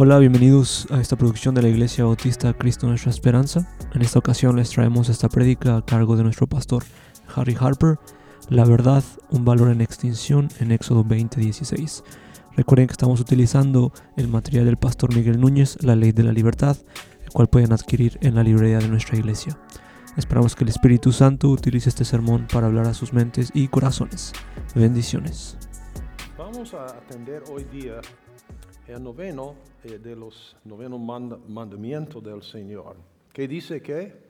Hola, bienvenidos a esta producción de la Iglesia Bautista Cristo Nuestra Esperanza. En esta ocasión les traemos esta prédica a cargo de nuestro pastor Harry Harper, La verdad, un valor en extinción en Éxodo 20:16. Recuerden que estamos utilizando el material del pastor Miguel Núñez, La Ley de la Libertad, el cual pueden adquirir en la librería de nuestra iglesia. Esperamos que el Espíritu Santo utilice este sermón para hablar a sus mentes y corazones. Bendiciones. Vamos a atender hoy día el noveno eh, de los noveno manda- mandamientos del Señor, que dice que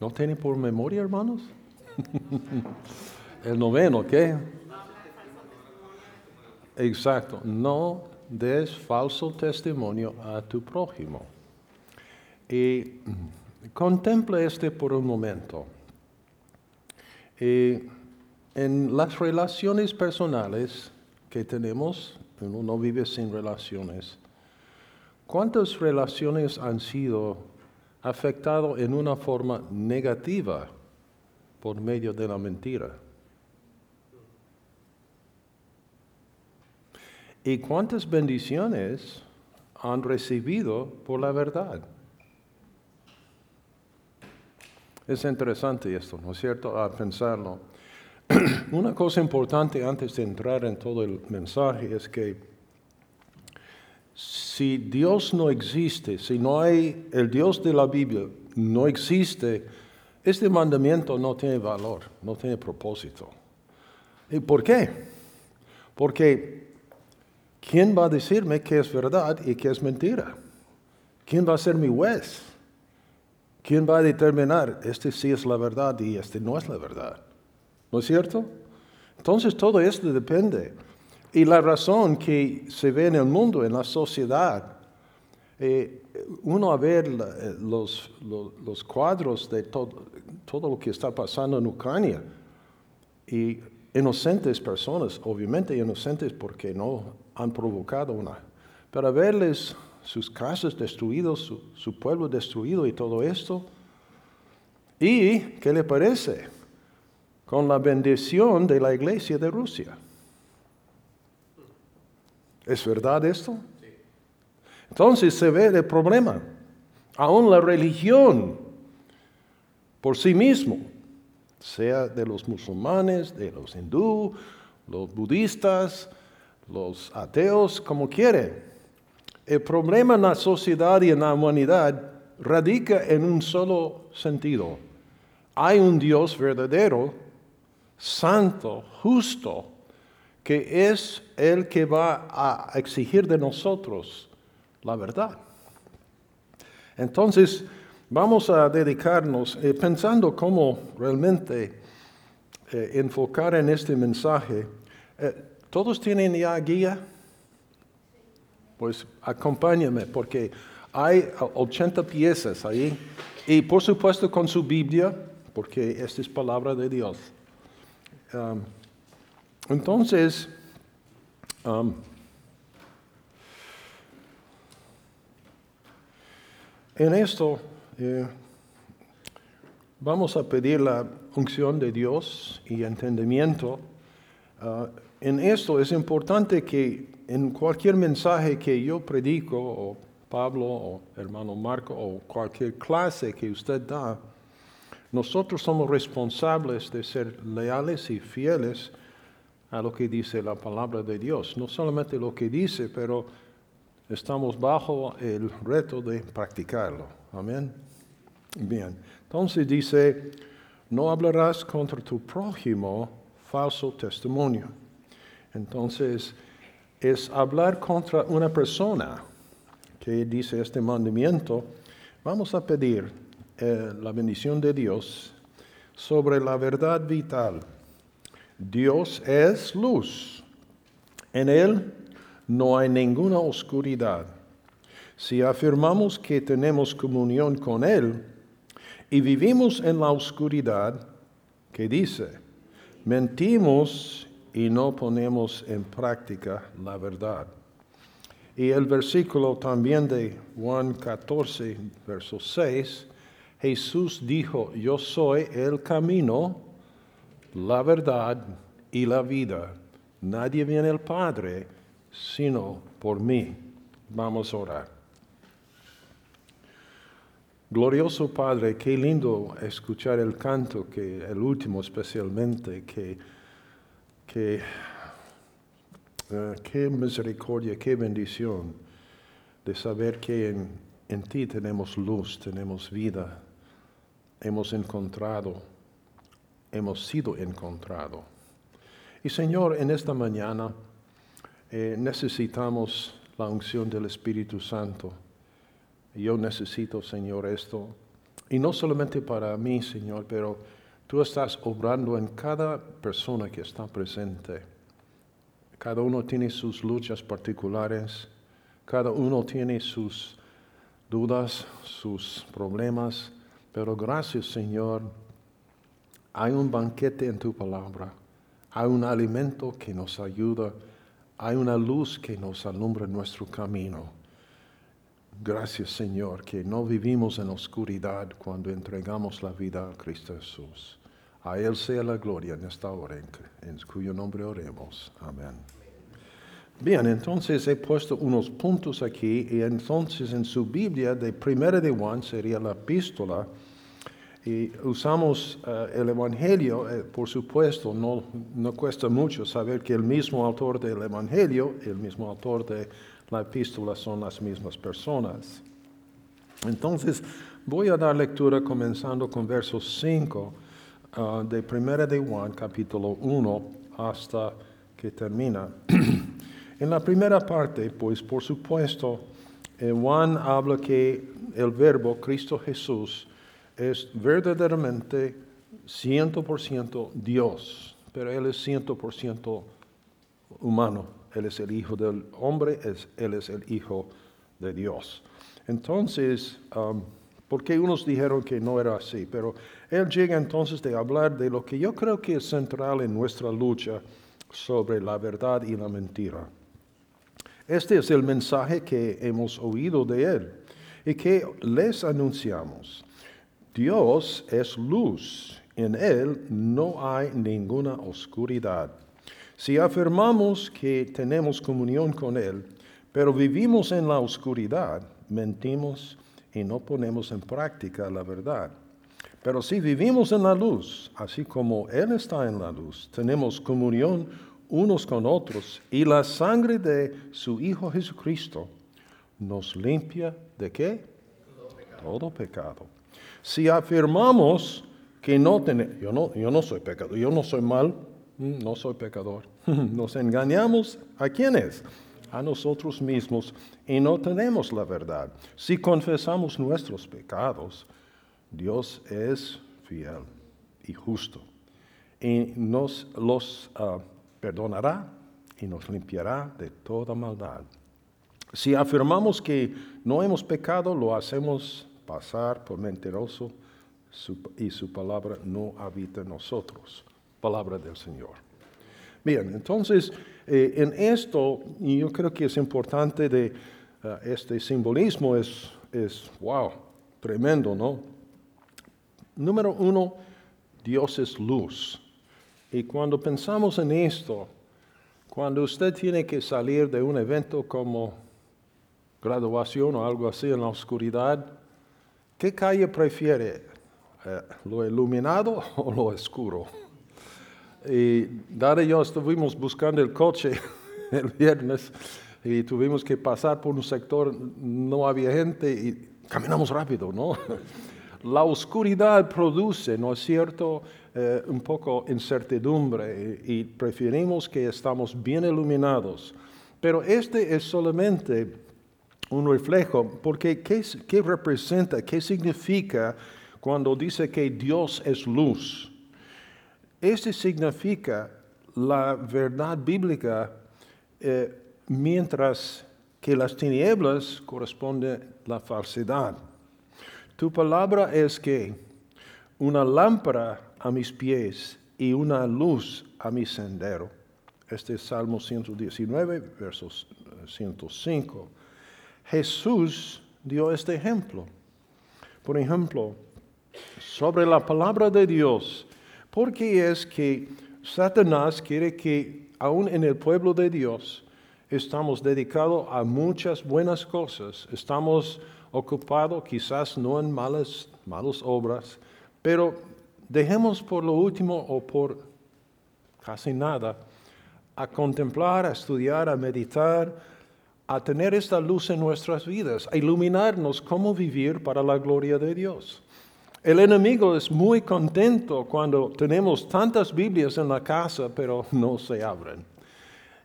¿No tiene por memoria, hermanos? el noveno, ¿qué? Exacto, no des falso testimonio a tu prójimo. Y contemple este por un momento. Eh, en las relaciones personales que tenemos, uno no vive sin relaciones. ¿Cuántas relaciones han sido afectadas en una forma negativa por medio de la mentira? ¿Y cuántas bendiciones han recibido por la verdad? Es interesante esto, ¿no es cierto? A pensarlo. Una cosa importante antes de entrar en todo el mensaje es que si Dios no existe, si no hay el Dios de la Biblia, no existe, este mandamiento no tiene valor, no tiene propósito. ¿Y por qué? Porque ¿quién va a decirme que es verdad y que es mentira? ¿Quién va a ser mi juez? ¿Quién va a determinar este sí es la verdad y este no es la verdad? ¿No es cierto? Entonces todo esto depende. Y la razón que se ve en el mundo, en la sociedad, eh, uno a ver eh, los, los- los cuadros de todo, todo lo que está pasando en Ucrania y inocentes personas, obviamente inocentes porque no han provocado una, pero verles sus casas destruidas, su, su pueblo destruido y todo esto, ¿y qué le parece? Con la bendición de la iglesia de Rusia. ¿Es verdad esto? Entonces se ve el problema. Aún la religión por sí mismo, sea de los musulmanes, de los hindú, los budistas, los ateos, como quiere. El problema en la sociedad y en la humanidad radica en un solo sentido. Hay un Dios verdadero, santo, justo, que es el que va a exigir de nosotros la verdad. Entonces, vamos a dedicarnos eh, pensando cómo realmente eh, enfocar en este mensaje. Eh, ¿Todos tienen ya guía? Pues acompáñame porque hay ah, 80 piezas ahí y por supuesto con su Biblia, porque esta es palabra de Dios. Um, entonces, um, en esto eh, vamos a pedir la unción de Dios y entendimiento. Ah, en esto es importante que en cualquier mensaje que yo predico, o Pablo, o hermano Marco, o cualquier clase que usted da, nosotros somos responsables de ser leales y fieles a lo que dice la palabra de Dios. No solamente lo que dice, pero estamos bajo el reto de practicarlo. Amén. Bien. Entonces dice, no hablarás contra tu prójimo falso testimonio. Entonces, es hablar contra una persona que dice este mandamiento. Vamos a pedir eh, la bendición de Dios sobre la verdad vital. Dios es luz. En Él no hay ninguna oscuridad. Si afirmamos que tenemos comunión con Él y vivimos en la oscuridad, ¿qué dice? Mentimos y no ponemos en práctica la verdad. Y el versículo también de Juan 14, verso 6, Jesús dijo, yo soy el camino, la verdad y la vida. Nadie viene al Padre sino por mí. Vamos a orar. Glorioso Padre, qué lindo escuchar el canto, que el último especialmente, que, que eh, qué misericordia, qué bendición de saber que en, en ti tenemos luz, tenemos vida, hemos encontrado, hemos sido encontrado. Y Señor, en esta mañana eh, necesitamos la unción del Espíritu Santo. Yo necesito, Señor, esto. Y no solamente para mí, Señor, pero tú estás obrando en cada persona que está presente. Cada uno tiene sus luchas particulares, cada uno tiene sus dudas, sus problemas, pero gracias, Señor, hay un banquete en tu palabra, hay un alimento que nos ayuda, hay una luz que nos alumbra nuestro camino. Gracias Señor que no vivimos en oscuridad cuando entregamos la vida a Cristo Jesús. A Él sea la gloria en esta hora, en, cuyo nombre oremos. Amén. Bien, entonces he puesto unos puntos aquí y entonces en su Biblia de Primera de Juan sería la epístola y usamos eh, el Evangelio, eh, por supuesto, no, no cuesta mucho saber que el mismo autor del Evangelio, el mismo autor de la epístola son las mismas personas. Entonces, voy a dar lectura comenzando con versos 5 ah, de Primera de Juan, capítulo 1, hasta que termina. en la primera parte, pues por supuesto, Juan habla que el verbo Cristo Jesús es verdaderamente 100% Dios, pero Él es 100% humano. Él es el Hijo del hombre, es, Él es el Hijo de Dios. Entonces, um, porque unos dijeron que no era así, pero Él llega entonces de hablar de lo que yo creo que es central en nuestra lucha sobre la verdad y la mentira. Este es el mensaje que hemos oído de Él y que les anunciamos. Dios es luz, en Él no hay ninguna oscuridad. Si afirmamos que tenemos comunión con Él, pero vivimos en la oscuridad, mentimos y no ponemos en práctica la verdad. Pero si vivimos en la luz, así como Él está en la luz, tenemos comunión unos con otros y la sangre de su Hijo Jesucristo nos limpia de qué? Todo pecado. Si afirmamos que no tenemos, yo no, yo no soy pecado, yo no soy mal, Mm, no soy pecador. Nos engañamos a quiénes? A nosotros mismos y no tenemos la verdad. Si confesamos nuestros pecados, Dios es fiel y justo y nos los ah, perdonará y nos limpiará de toda maldad. Si afirmamos que no hemos pecado, lo hacemos pasar por mentiroso y su palabra no habita en nosotros palabra del Señor. Bien, entonces, eh, en esto, yo creo que es importante de eh, este simbolismo, es, es, wow, tremendo, ¿no? Número uno, Dios es luz. Y cuando pensamos en esto, cuando usted tiene que salir de un evento como graduación o algo así en la oscuridad, ¿qué calle prefiere? Eh, ¿Lo iluminado o lo oscuro? Y Dara y yo estuvimos buscando el coche el viernes y tuvimos que pasar por un sector, no había gente y caminamos rápido, ¿no? La oscuridad produce, ¿no es cierto?, eh, un poco incertidumbre y, preferimos que estamos bien iluminados. Pero este es solamente un reflejo, porque ¿qué, ¿qué representa, qué significa cuando dice que Dios es luz? Este significa la verdad bíblica, eh, mientras que las tinieblas corresponde la falsedad. Tu palabra es que una lámpara a mis pies y una luz a mi sendero. Este es Salmo 119, versos 105. Jesús dio este ejemplo. Por ejemplo, sobre la palabra de Dios, ¿Por qué es que Satanás quiere que aún en el pueblo de Dios estamos dedicados a muchas buenas cosas, estamos ocupados quizás no en malas, malas obras, pero dejemos por lo último o por casi nada a contemplar, a estudiar, a meditar, a tener esta luz en nuestras vidas, a iluminarnos cómo vivir para la gloria de Dios. El enemigo es muy contento cuando tenemos tantas Biblias en la casa, pero no se abren.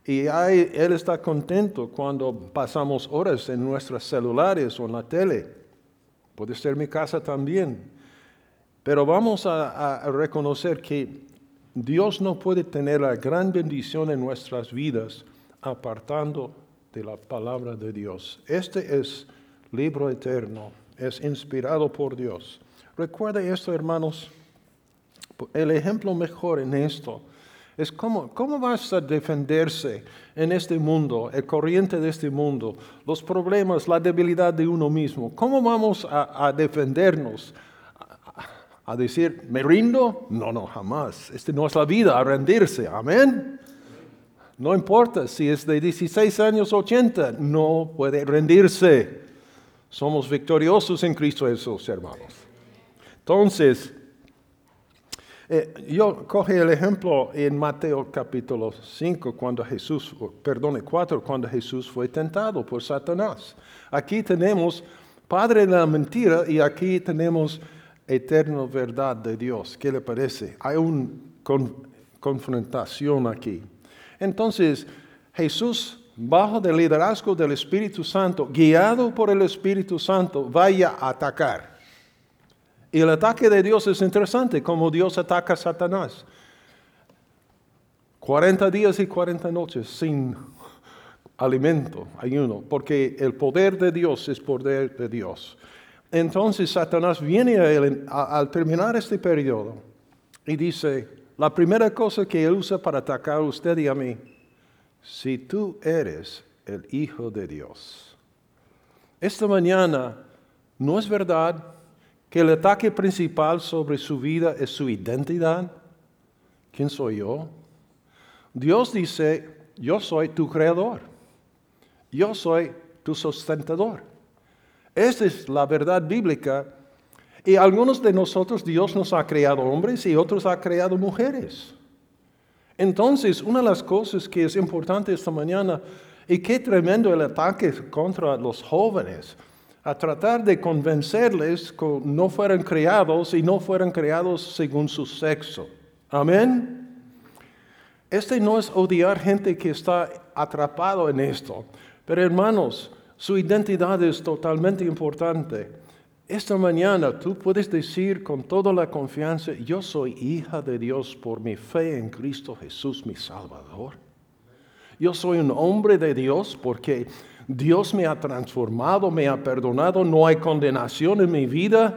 Y él está contento cuando pasamos horas en nuestros celulares o en la tele. Puede ser mi casa también. Pero vamos a, reconocer que Dios no puede tener la gran bendición en nuestras vidas apartando de la palabra de Dios. Este es libro eterno, es inspirado por Dios. Recuerda esto, hermanos. El ejemplo mejor en esto es cómo, cómo vas a defenderse en este mundo, el corriente de este mundo, los problemas, la debilidad de uno mismo. ¿Cómo vamos a, defendernos? A, decir, ¿me rindo? No, no, jamás. Este no es la vida, a rendirse. Amén. No importa si es de 16 años o 80, no puede rendirse. Somos victoriosos en Cristo Jesús, hermanos. Entonces, eh, yo coge el ejemplo en Mateo capítulo 5, cuando Jesús, perdone, 4, cuando Jesús fue tentado por Satanás. Aquí tenemos Padre de la mentira y aquí tenemos eterna verdad de Dios. ¿Qué le parece? Hay una confrontación aquí. Entonces, Jesús, bajo el liderazgo del Espíritu Santo, guiado por el Espíritu Santo, vaya a atacar. Y el ataque de Dios es interesante, como Dios ataca a Satanás. 40 días y 40 noches sin alimento, ayuno, porque el poder de Dios es poder de Dios. Entonces Satanás viene a él al terminar este periodo y dice, la primera cosa que él usa para atacar a usted y a mí, si tú eres el Hijo de Dios. Esta mañana, ¿no es verdad el ataque principal sobre su vida es su identidad. ¿Quién soy yo? Dios dice, yo soy tu creador. Yo soy tu sustentador. Esta es la verdad bíblica. Y algunos de nosotros Dios nos ha creado hombres y otros ha creado mujeres. Entonces, una de las cosas que es importante esta mañana, y qué tremendo el ataque contra los jóvenes, a tratar de convencerles que no fueran creados y no fueran creados según su sexo. Amén. Este no es odiar gente que está atrapado en esto, pero hermanos, su identidad es totalmente importante. Esta mañana tú puedes decir con toda la confianza, yo soy hija de Dios por mi fe en Cristo Jesús, mi Salvador. Yo soy un hombre de Dios porque Dios me ha transformado, me ha perdonado, no hay condenación en mi vida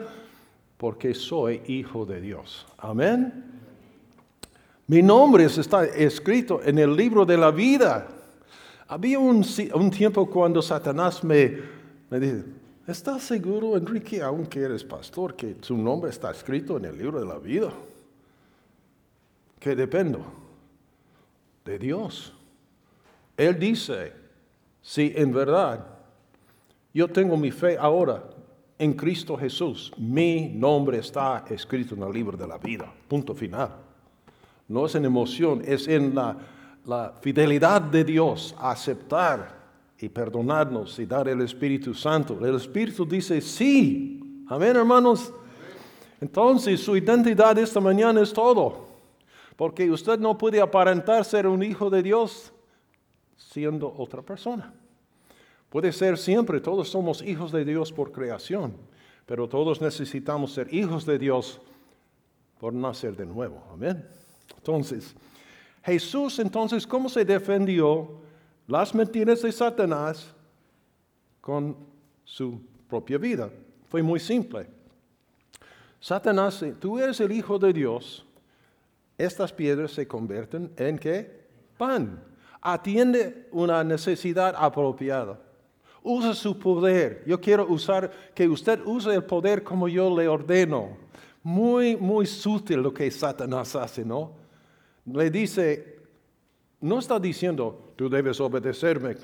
porque soy hijo de Dios. Amén. Mi nombre está escrito en el libro de la vida. Había un, tiempo cuando Satanás me, me dice, ¿estás seguro, Enrique, aunque eres pastor, que su nombre está escrito en el libro de la vida? Que dependo de Dios. Él dice, si en verdad yo tengo mi fe ahora en Cristo Jesús, mi nombre está escrito en el libro de la vida, punto final. No es en emoción, es en la, la fidelidad de Dios aceptar y perdonarnos y dar el Espíritu Santo. El Espíritu dice sí. Amén, hermanos. Entonces su identidad esta mañana es todo. Porque usted no puede aparentar ser un hijo de Dios siendo otra persona. Puede ser siempre, todos somos hijos de Dios por creación, pero todos necesitamos ser hijos de Dios por nacer de nuevo. Amén. Entonces, Jesús entonces, ¿cómo se defendió las mentiras de Satanás con su propia vida? Fue muy simple. Satanás, tú eres el Hijo de Dios, estas piedras se convierten en qué? Pan. Atiende una necesidad apropiada. Usa su poder. Yo quiero usar, que usted use el poder como yo le ordeno. Muy, muy sutil lo que Satanás hace, ¿no? le dice, no está diciendo, tú debes obedecerme,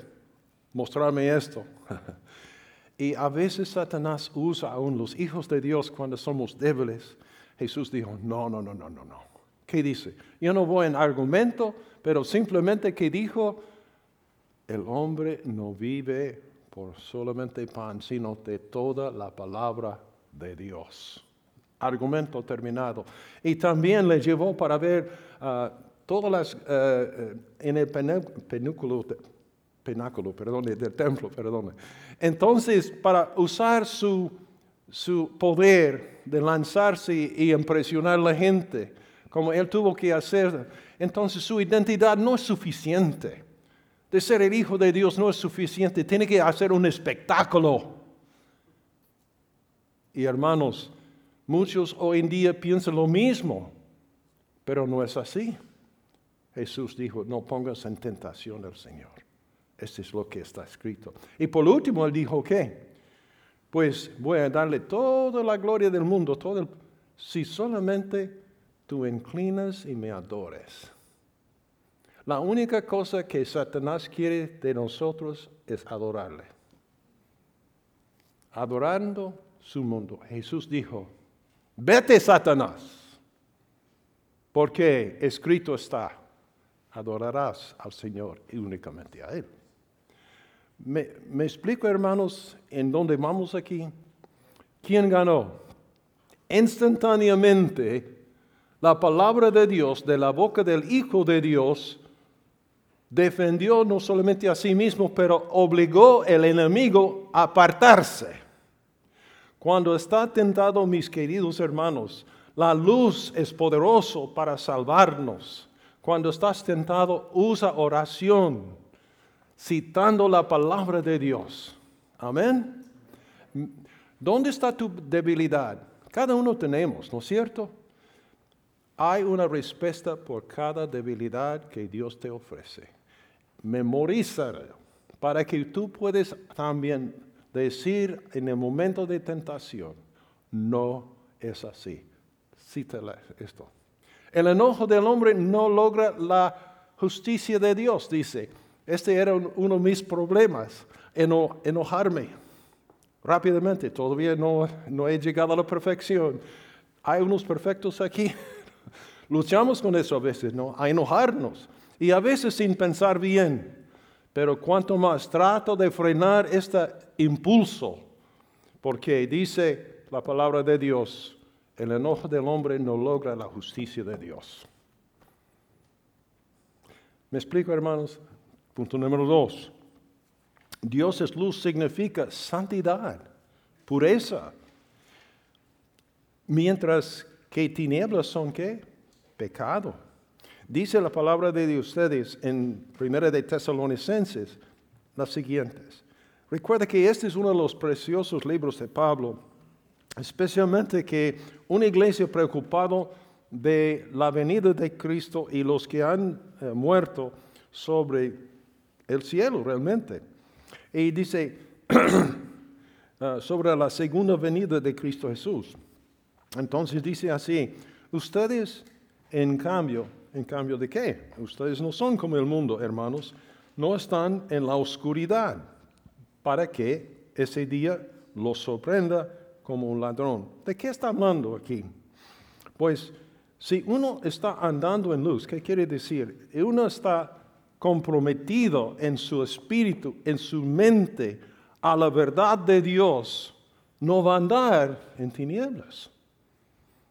mostrarme esto. y a veces Satanás usa aún los hijos de Dios cuando somos débiles. Jesús dijo, no, no, no, no, no, no. ¿Qué dice? Yo no voy en argumento, pero simplemente que dijo, el hombre no vive por solamente pan, sino de toda la palabra de Dios. Argumento terminado. Y también le llevó para ver uh, todas las, uh, uh, en el penúculo, penáculo, perdón, del templo, perdón. Entonces, para usar su, su poder de lanzarse y impresionar a la gente, como él tuvo que hacer, entonces su identidad no es suficiente. De ser el Hijo de Dios no es suficiente, tiene que hacer un espectáculo. Y hermanos, muchos hoy en día piensan lo mismo, pero no es así. Jesús dijo, no pongas en tentación al Señor. Esto es lo que está escrito. Y por último, él dijo, ¿qué? Pues voy a darle toda la gloria del mundo, todo si solamente tú inclinas y me adores. La única cosa que Satanás quiere de nosotros es adorarle. Adorando su mundo. Jesús dijo, vete Satanás, porque escrito está, adorarás al Señor y únicamente a Él. Me, me explico, hermanos, en dónde vamos aquí. ¿Quién ganó? Instantáneamente, la palabra de Dios de la boca del Hijo de Dios defendió no solamente a sí mismo, pero obligó al enemigo a apartarse. Cuando está tentado, mis queridos hermanos, la luz es poderoso para salvarnos. Cuando estás tentado, usa oración, citando la palabra de Dios. Amén. ¿Dónde está tu debilidad? Cada uno tenemos, ¿no es cierto? Hay una respuesta por cada debilidad que Dios te ofrece memorizar para que tú puedas también decir en el momento de tentación, no es así. Cítala esto. El enojo del hombre no logra la justicia de Dios, dice. Este era uno de mis problemas, enojarme rápidamente. Todavía no, no he llegado a la perfección. Hay unos perfectos aquí. Luchamos con eso a veces, ¿no? A enojarnos y a veces sin pensar bien. Pero cuanto más trato de frenar este impulso, porque dice la palabra de Dios, el enojo del hombre no logra la justicia de Dios. ¿Me explico, hermanos? Punto número dos. Dios es luz significa santidad, pureza. Mientras que tinieblas son qué? Pecado. Dice la palabra de ustedes en Primera de Tesalonicenses las siguientes. Recuerda que este es uno de los preciosos libros de Pablo, especialmente que una iglesia preocupada de la venida de Cristo y los que han eh, muerto sobre el cielo realmente. Y dice ah, sobre la segunda venida de Cristo Jesús. Entonces dice así, ustedes en cambio en cambio de qué? Ustedes no son como el mundo, hermanos. No están en la oscuridad para que ese día los sorprenda como un ladrón. ¿De qué está hablando aquí? Pues si uno está andando en luz, ¿qué quiere decir? Uno está comprometido en su espíritu, en su mente, a la verdad de Dios, no va a andar en tinieblas.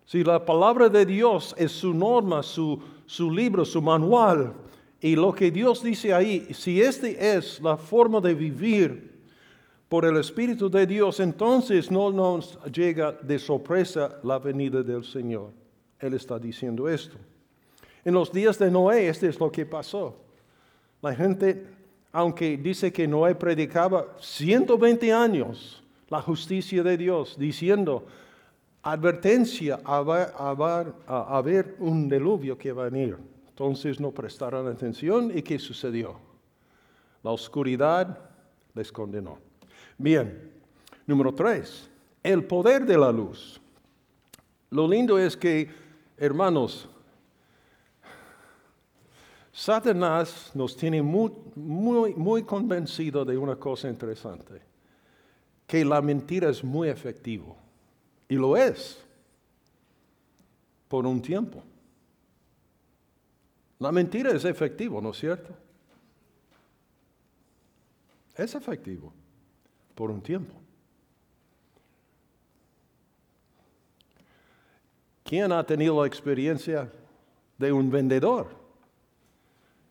Si la palabra de Dios es su norma, su, su libro, su manual, y lo que Dios dice ahí, si este es la forma de vivir por el Espíritu de Dios, entonces no nos llega de sorpresa la venida del Señor. Él está diciendo esto. En los días de Noé, este es lo que pasó. La gente, aunque dice que Noé predicaba 120 años la justicia de Dios, diciendo, advertencia a, a, haber un diluvio que va a venir. Entonces no prestaron atención y ¿qué sucedió? La oscuridad les condenó. Bien, número tres, el poder de la luz. Lo lindo es que, hermanos, Satanás nos tiene muy, muy, muy convencido de una cosa interesante, que la mentira es muy efectivo. Y lo es, por un tiempo. La mentira es efectivo, ¿no es cierto? Es efectivo, por un tiempo. ¿Quién ha tenido la experiencia de un vendedor?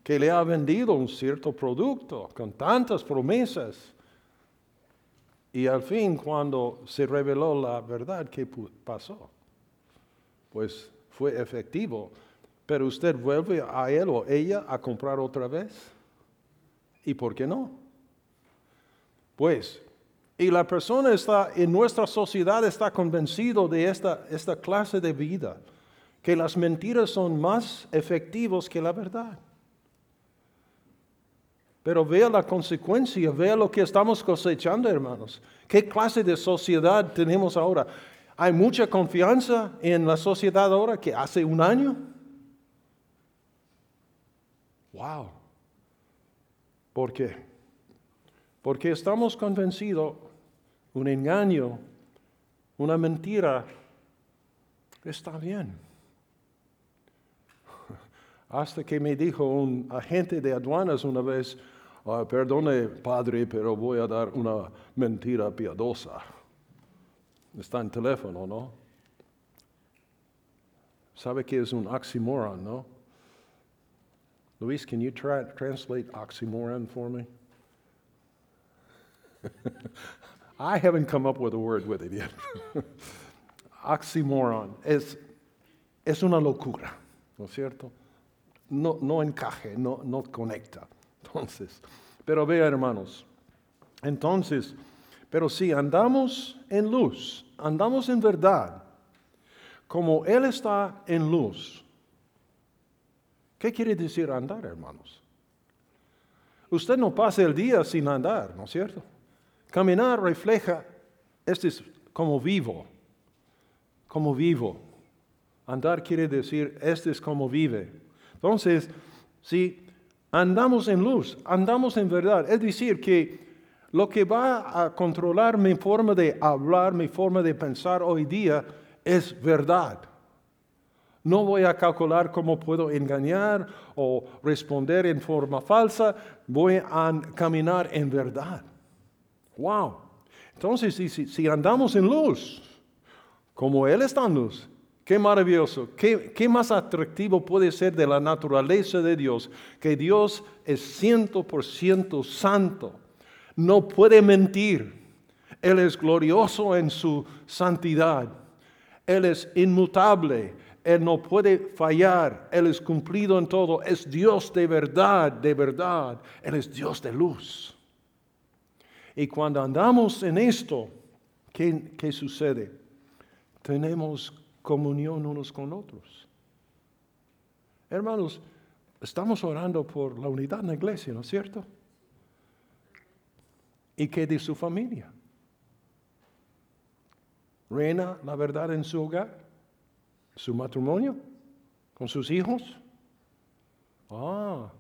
que le ha vendido un cierto producto con tantas promesas. Y al fin, cuando se reveló la verdad, ¿qué pasó? Pues fue efectivo. Pero usted vuelve a él o ella a comprar otra vez. ¿Y por qué no? Pues, y la persona está en nuestra sociedad está convencido de esta, esta clase de vida, que las mentiras son más efectivos que la verdad. Pero vea la consecuencia, vea lo que estamos cosechando, hermanos. ¿Qué clase de sociedad tenemos ahora? ¿Hay mucha confianza en la sociedad ahora que hace un año? Wow. ¿Por qué? Porque estamos convencidos, un engaño, una mentira, está bien. Hasta que me dijo un agente de aduanas una vez, Ah, perdone, padre, pero voy a dar una mentira piadosa. Está en teléfono, ¿no? ¿Sabe qué es un oxymoron, no? Luis, can you try, translate oxymoron for me? I haven't come up with a word with it yet. oxymoron es, es una locura, ¿no es cierto? No, no encaje, no, no conecta. Entonces, pero vea hermanos, entonces, pero si andamos en luz, andamos en verdad, como Él está en luz, ¿qué quiere decir andar, hermanos? Usted no pasa el día sin andar, ¿no es cierto? Caminar refleja, este es como vivo, como vivo. Andar quiere decir, este es como vive. Entonces, si andamos en luz, andamos en verdad. Es decir, que lo que va a controlar mi forma de hablar, mi forma de pensar hoy día es verdad. No voy a calcular cómo puedo engañar o responder en forma falsa, voy a caminar en verdad. Wow. Entonces, si, si andamos en luz, como Él está en luz, Qué maravilloso, qué, más atractivo puede ser de la naturaleza de Dios, que Dios es ciento por ciento santo, no puede mentir, Él es glorioso en su santidad, Él es inmutable, Él no puede fallar, Él es cumplido en todo, es Dios de verdad, de verdad, Él es Dios de luz. Y cuando andamos en esto, ¿qué, qué sucede? Tenemos comunión unos con otros. Hermanos, estamos orando por la unidad en la iglesia, ¿no es cierto? ¿Y qué de su familia? ¿Reina la verdad en su hogar? ¿Su matrimonio? ¿Con sus hijos? Ah,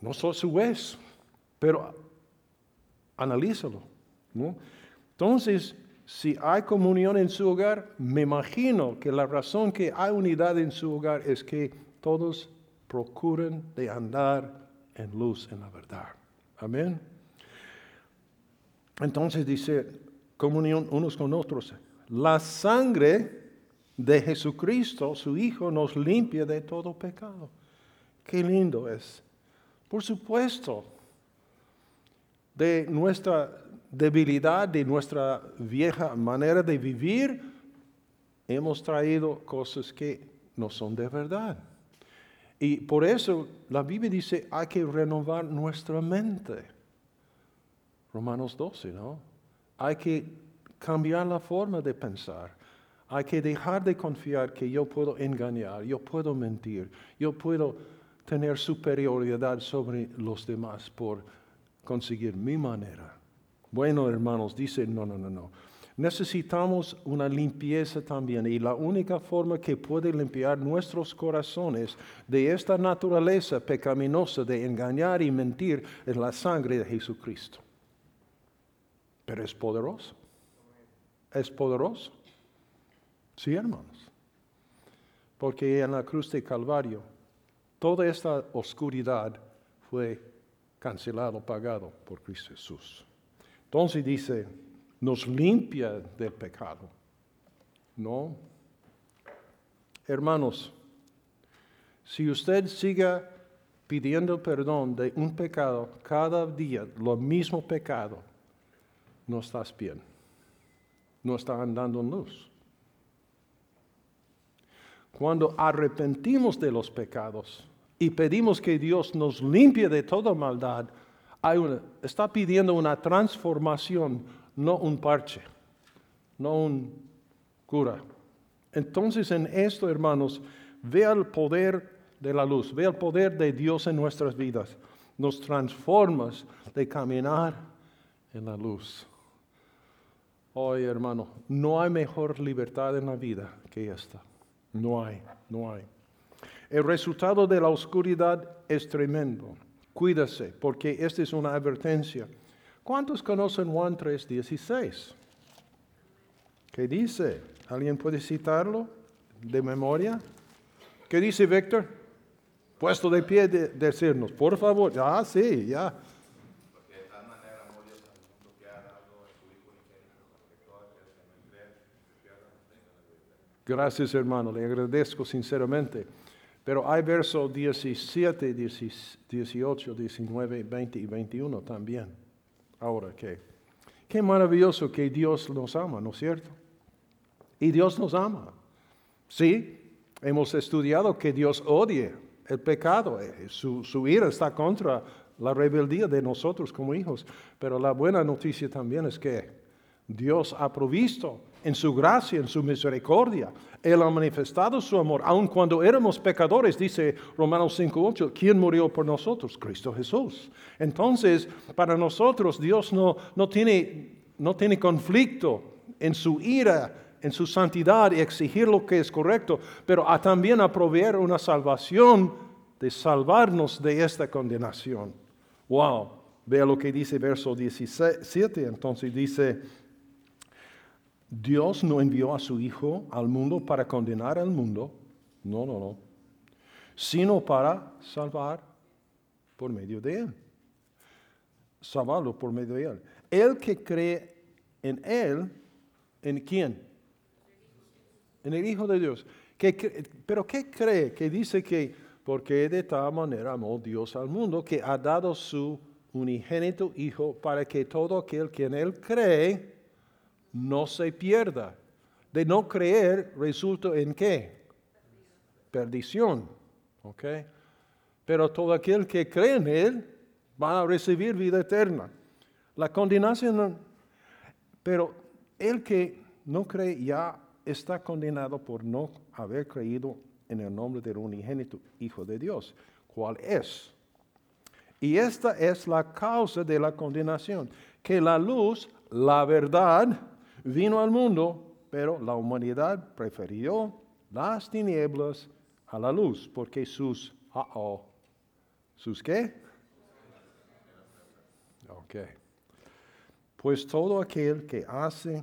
no soy su vez, pero analízalo. ¿no? Entonces, si hay comunión en su hogar, me imagino que la razón que hay unidad en su hogar es que todos procuren de andar en luz, en la verdad. Amén. Entonces dice, comunión unos con otros. La sangre de Jesucristo, su Hijo, nos limpia de todo pecado. Qué lindo es. Por supuesto, de nuestra debilidad de nuestra vieja manera de vivir, hemos traído cosas que no son de verdad. Y por eso la Biblia dice, hay que renovar nuestra mente. Romanos 12, ¿no? Hay que cambiar la forma de pensar. Hay que dejar de confiar que yo puedo engañar, yo puedo mentir, yo puedo tener superioridad sobre los demás por conseguir mi manera. Bueno, hermanos, dice, no, no, no, no. necesitamos una limpieza también. Y la única forma que puede limpiar nuestros corazones de esta naturaleza pecaminosa de engañar y mentir es la sangre de Jesucristo. Pero es poderoso. Es poderoso. Sí, hermanos. Porque en la cruz de Calvario, toda esta oscuridad fue cancelado, pagado por Cristo Jesús. Entonces dice, nos limpia del pecado. No. Hermanos, si usted siga pidiendo perdón de un pecado cada día, lo mismo pecado, no estás bien. No está andando en luz. Cuando arrepentimos de los pecados y pedimos que Dios nos limpie de toda maldad, está pidiendo una transformación, no un parche, no un cura. Entonces en esto, hermanos, vea el poder de la luz, vea el poder de Dios en nuestras vidas. Nos transformas de caminar en la luz. Hoy, hermano, no hay mejor libertad en la vida que esta. No hay, no hay. El resultado de la oscuridad es tremendo. Cuídase, porque esta es una advertencia. ¿Cuántos conocen Juan 3:16? ¿Qué dice? ¿Alguien puede citarlo de memoria? ¿Qué dice Víctor? Puesto de pie de decirnos, por favor. Ah, sí, ya. Gracias hermano, le agradezco sinceramente. Pero hay versos 17, 18, 19, 20 y 21 también. Ahora, ¿qué? Qué maravilloso que Dios nos ama, ¿no es cierto? Y Dios nos ama. Sí, hemos estudiado que Dios odia el pecado. Eh, su, su ira está contra la rebeldía de nosotros como hijos. Pero la buena noticia también es que Dios ha provisto en su gracia, en su misericordia. Él ha manifestado su amor, aun cuando éramos pecadores, dice Romanos 5.8, ¿quién murió por nosotros? Cristo Jesús. Entonces, para nosotros Dios no, no, tiene, no tiene conflicto en su ira, en su santidad y exigir lo que es correcto, pero a también a proveer una salvación de salvarnos de esta condenación. Wow, vea lo que dice verso 17, entonces dice, Dios no envió a su Hijo al mundo para condenar al mundo, no, no, no, sino para salvar por medio de Él. Salvarlo por medio de Él. El que cree en Él, ¿en quién? En el Hijo de Dios. pero ¿qué cree? Que dice que porque de tal manera amó Dios al mundo que ha dado su unigénito Hijo para que todo aquel que en Él cree, no se pierda. De no creer resulta en qué? Perdición. ¿Ok? Pero todo aquel que cree en Él va a recibir vida eterna. La condenación, pero el que no cree ya está condenado por no haber creído en el nombre del unigénito Hijo de Dios. ¿Cuál es? Y esta es la causa de la condenación, que la luz, la verdad, vino al mundo, pero la humanidad prefirió las tinieblas a la luz, porque sus, oh, sus qué? Ok. Pues todo aquel que hace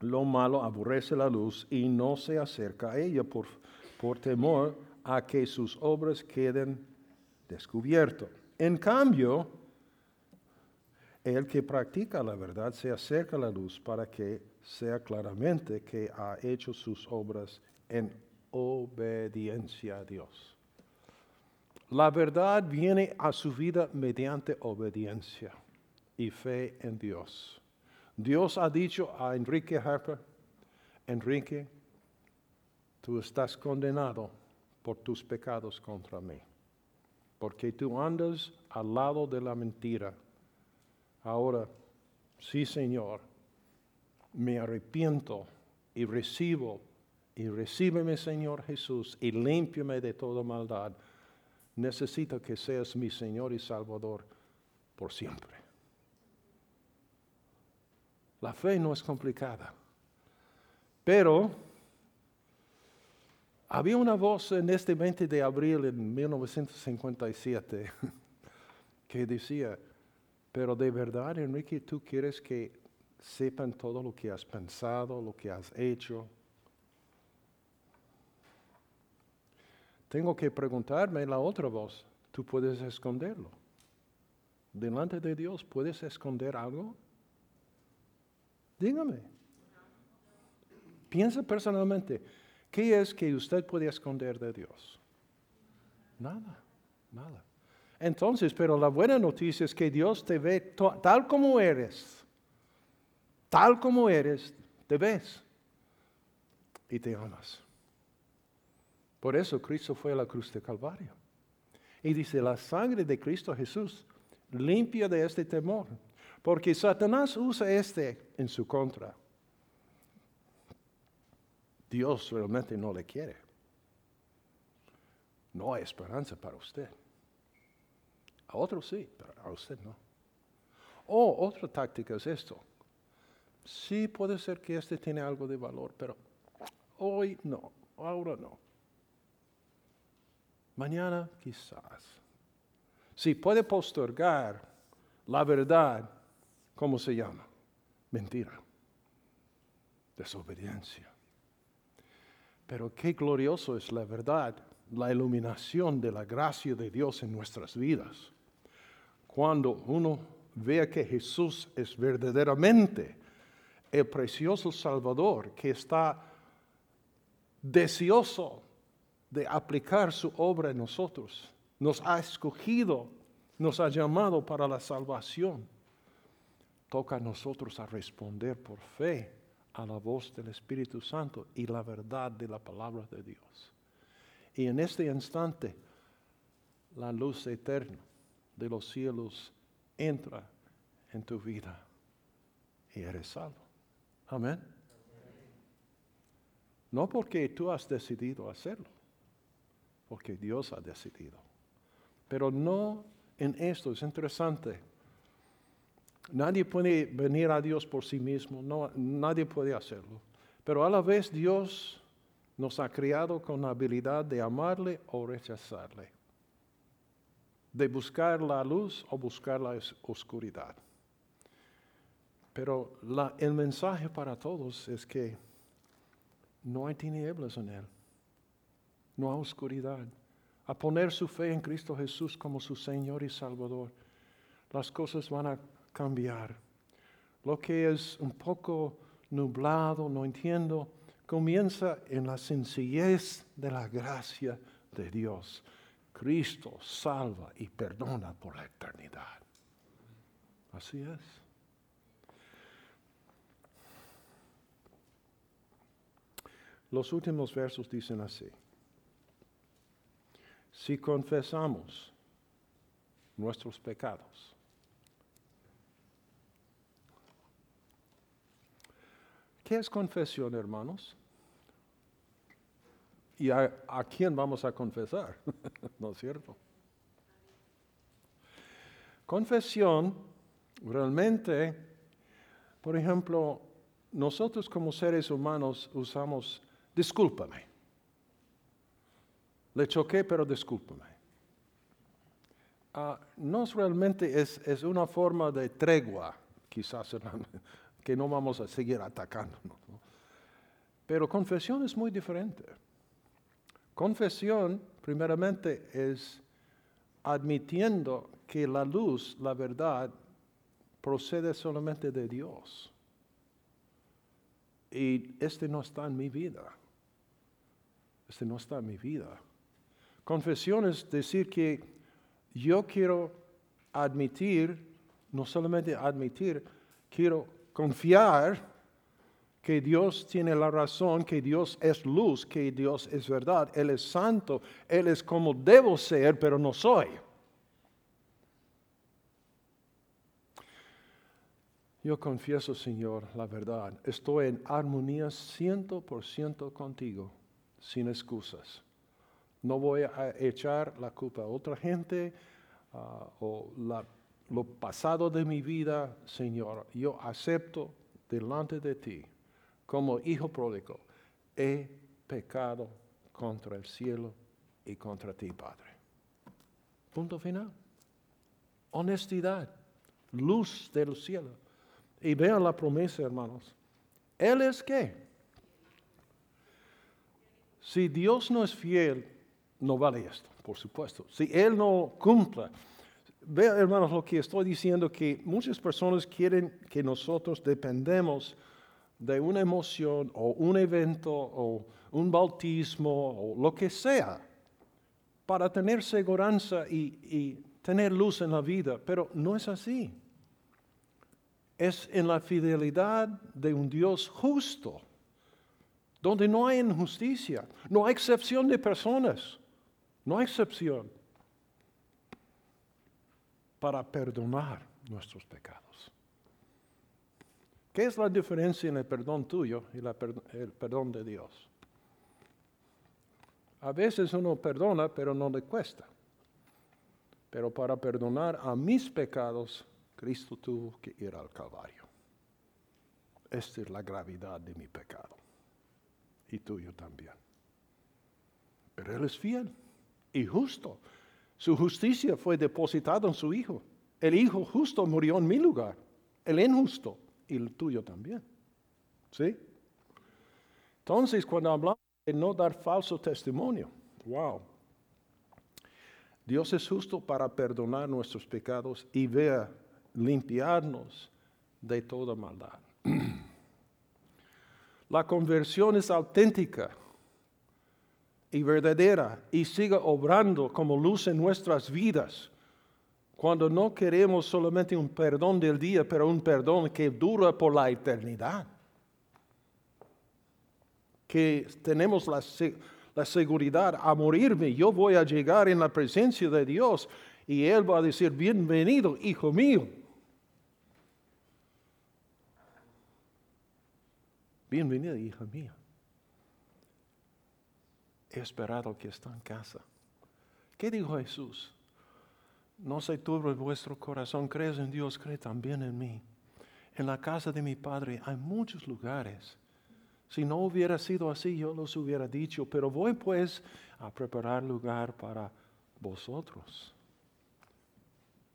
lo malo aborrece la luz y no se acerca a ella por, por temor a que sus obras queden descubiertas. En cambio, el que practica la verdad se acerca a la luz para que sea claramente que ha hecho sus obras en obediencia a Dios. La verdad viene a su vida mediante obediencia y fe en Dios. Dios ha dicho a Enrique Harper, Enrique, tú estás condenado por tus pecados contra mí, porque tú andas al lado de la mentira Ahora, sí Señor, me arrepiento y recibo, y recíbeme Señor Jesús, y límpiame de toda maldad. Necesito que seas mi Señor y Salvador por siempre. La fe no es complicada. Pero había una voz en este 20 de abril en 1957 que decía, pero de verdad, Enrique, tú quieres que sepan todo lo que has pensado, lo que has hecho. Tengo que preguntarme la otra voz, ¿tú puedes esconderlo? Delante de Dios, ¿puedes esconder algo? Dígame. Piensa personalmente, ¿qué es que usted puede esconder de Dios? Nada, nada. Entonces, pero la buena noticia es que Dios te ve tal como eres, tal como eres, te ves y te amas. Por eso Cristo fue a la cruz de Calvario. Y dice, la sangre de Cristo Jesús limpia de este temor, porque Satanás usa este en su contra. Dios realmente no le quiere. No hay esperanza para usted. A otros sí, pero a usted no. O otra táctica es esto. Sí puede ser que este tiene algo de valor, pero hoy no, ahora no. Mañana quizás. Si puede postergar la verdad, ¿cómo se llama? Mentira. Desobediencia. Pero qué glorioso es la verdad, la iluminación de la gracia de Dios en nuestras vidas. Cuando uno vea que Jesús es verdaderamente el precioso Salvador que está deseoso de aplicar su obra en nosotros, nos ha escogido, nos ha llamado para la salvación. Toca a nosotros a responder por fe a la voz del Espíritu Santo y la verdad de la palabra de Dios. Y en este instante, la luz eterna de los cielos entra en tu vida y eres salvo. Amén. No porque tú has decidido hacerlo, porque Dios ha decidido. Pero no en esto, es interesante. Nadie puede venir a Dios por sí mismo, no, nadie puede hacerlo. Pero a la vez Dios nos ha criado con la habilidad de amarle o rechazarle de buscar la luz o buscar la oscuridad. Pero el mensaje para todos es que no hay tinieblas en Él, no hay oscuridad. A poner su fe en Cristo Jesús como su Señor y Salvador, las cosas van a cambiar. Lo que es un poco nublado, no entiendo, comienza en la sencillez de la gracia de Dios. Cristo salva y perdona por la eternidad. Así es. Los últimos versos dicen así. Si confesamos nuestros pecados, ¿qué es confesión, hermanos? ¿Y a, quién vamos a confesar? ¿No es cierto? Confesión, realmente, por ejemplo, nosotros como seres humanos usamos, discúlpame. Le choqué, pero discúlpame. Uh, no realmente es, es, una forma de tregua, quizás, que no vamos a seguir atacándonos. Pero confesión es muy diferente. Confesión, primeramente, es admitiendo que la luz, la verdad, procede solamente de Dios. Y este no está en mi vida. Este no está en mi vida. Confesión es decir que yo quiero admitir, no solamente admitir, quiero confiar que Dios tiene la razón, que Dios es luz, que Dios es verdad, Él es santo, Él es como debo ser, pero no soy. Yo confieso, Señor, la verdad. Estoy en armonía ciento por ciento contigo, sin excusas. No voy a echar la culpa a otra gente ah, o lo pasado de mi vida, Señor. Yo acepto delante de ti como hijo pródigo, he pecado contra el cielo y contra ti, Padre. Punto final. Honestidad, luz del cielo. Y vean la promesa, hermanos. Él es qué? Si Dios no es fiel, no vale esto, por supuesto. Si Él no cumple, vean hermanos lo que estoy diciendo, que muchas personas quieren que nosotros dependemos de una emoción o un evento o un bautismo o lo que sea para tener seguridad y, y tener luz en la vida, pero no es así. Es en la fidelidad de un Dios justo, donde no hay injusticia, no hay excepción de personas, no hay excepción para perdonar nuestros pecados. ¿Qué es la diferencia en el perdón tuyo y el perdón de Dios? A veces uno perdona, pero no le cuesta. Pero para perdonar a mis pecados, Cristo tuvo que ir al Calvario. Esta es la gravedad de mi pecado. Y tuyo también. Pero Él es fiel y justo. Su justicia fue depositada en su Hijo. El Hijo justo murió en mi lugar. El injusto y el tuyo también. ¿Sí? Entonces, cuando hablamos de no dar falso testimonio, wow. Dios es justo para perdonar nuestros pecados y vea limpiarnos de toda maldad. La conversión es auténtica y verdadera y sigue obrando como luz en nuestras vidas. Cuando no queremos solamente un perdón del día, pero un perdón que dura por la eternidad. Que tenemos la, seguridad a morirme, yo voy a llegar en la presencia de Dios y Él va a decir, bienvenido, hijo mío. Bienvenida, hija mía. He esperado que está en casa. ¿Qué dijo Jesús? No se turbe vuestro corazón, crees en Dios, cree también en mí. En la casa de mi Padre hay muchos lugares. Si no hubiera sido así, yo los hubiera dicho, pero voy pues a preparar lugar para vosotros.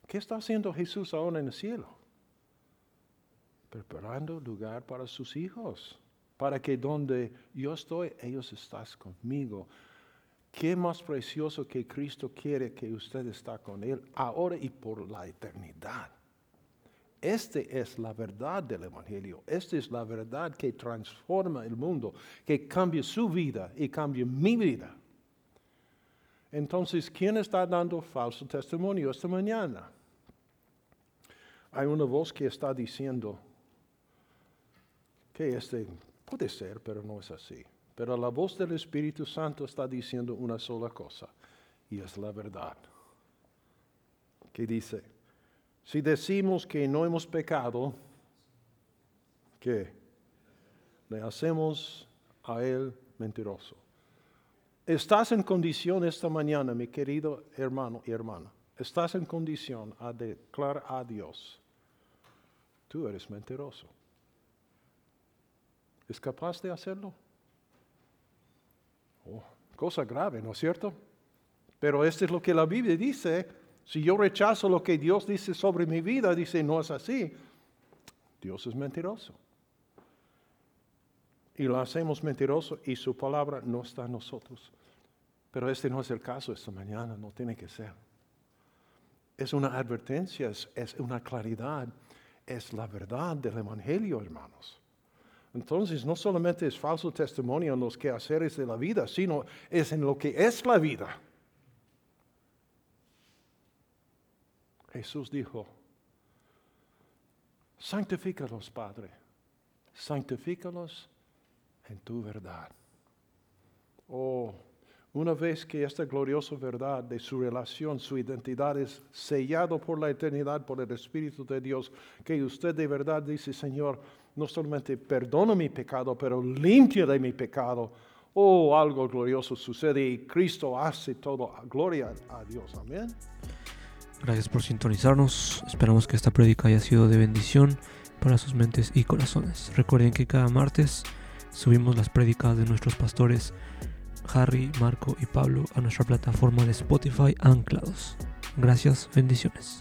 ¿Qué está haciendo Jesús ahora en el cielo? Preparando lugar para sus hijos para que donde yo estoy, ellos están conmigo. Qué más precioso que Cristo quiere que usted está con Él ahora y por la eternidad. Esta es la verdad del Evangelio. Esta es la verdad que transforma el mundo, que cambia su vida y cambia mi vida. Entonces, ¿quién está dando falso testimonio esta mañana? Hay una voz que está diciendo que este Puede ser, pero no es así. Pero la voz del Espíritu Santo está diciendo una sola cosa, y es la verdad. Que dice, si decimos que no hemos pecado, ¿qué? Le hacemos a Él mentiroso. Estás en condición esta mañana, mi querido hermano y hermana, estás en condición a declarar a Dios, tú eres mentiroso. ¿Es capaz de hacerlo? Cosa grave, ¿no es cierto? Pero esto es lo que la Biblia dice. Si yo rechazo lo que Dios dice sobre mi vida, dice, no es así. Dios es mentiroso. Y lo hacemos mentiroso y su palabra no está en nosotros. Pero este no es el caso esta mañana, no tiene que ser. Es una advertencia, es una claridad, es la verdad del Evangelio, hermanos. Entonces, no solamente es falso testimonio en los quehaceres de la vida, sino es en lo que es la vida. Jesús dijo, santifícalos, Padre, santifícalos en tu verdad. Oh, una vez que esta gloriosa verdad de su relación, su identidad es sellado por la eternidad, por el Espíritu de Dios, que usted de verdad dice, Señor, no solamente perdona mi pecado, pero limpia de mi pecado. Oh, algo glorioso sucede y Cristo hace todo. Gloria a Dios. Amén. Gracias por sintonizarnos. Esperamos que esta prédica haya sido de bendición. para sus mentes y corazones. Recuerden que cada martes subimos las prédicas de nuestros pastores Harry, Marco y Pablo a nuestra plataforma de Spotify anclados. Gracias, bendiciones.